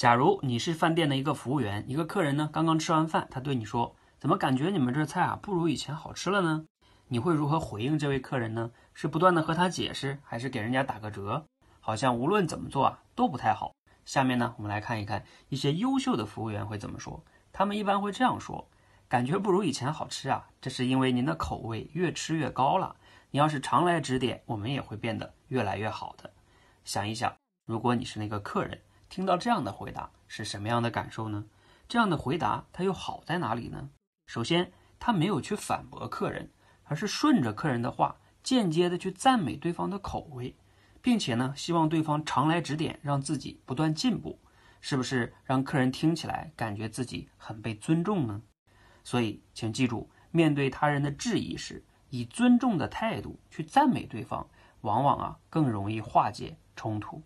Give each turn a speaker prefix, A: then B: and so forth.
A: 假如你是饭店的一个服务员，一个客人呢刚刚吃完饭，他对你说：“怎么感觉你们这菜啊不如以前好吃了呢？”你会如何回应这位客人呢？是不断的和他解释，还是给人家打个折？好像无论怎么做啊都不太好。下面呢，我们来看一看一些优秀的服务员会怎么说。他们一般会这样说：“感觉不如以前好吃啊，这是因为您的口味越吃越高了。你要是常来指点，我们也会变得越来越好的。”想一想，如果你是那个客人。听到这样的回答是什么样的感受呢？这样的回答它又好在哪里呢？首先，他没有去反驳客人，而是顺着客人的话，间接的去赞美对方的口味，并且呢，希望对方常来指点，让自己不断进步，是不是让客人听起来感觉自己很被尊重呢？所以，请记住，面对他人的质疑时，以尊重的态度去赞美对方，往往啊更容易化解冲突。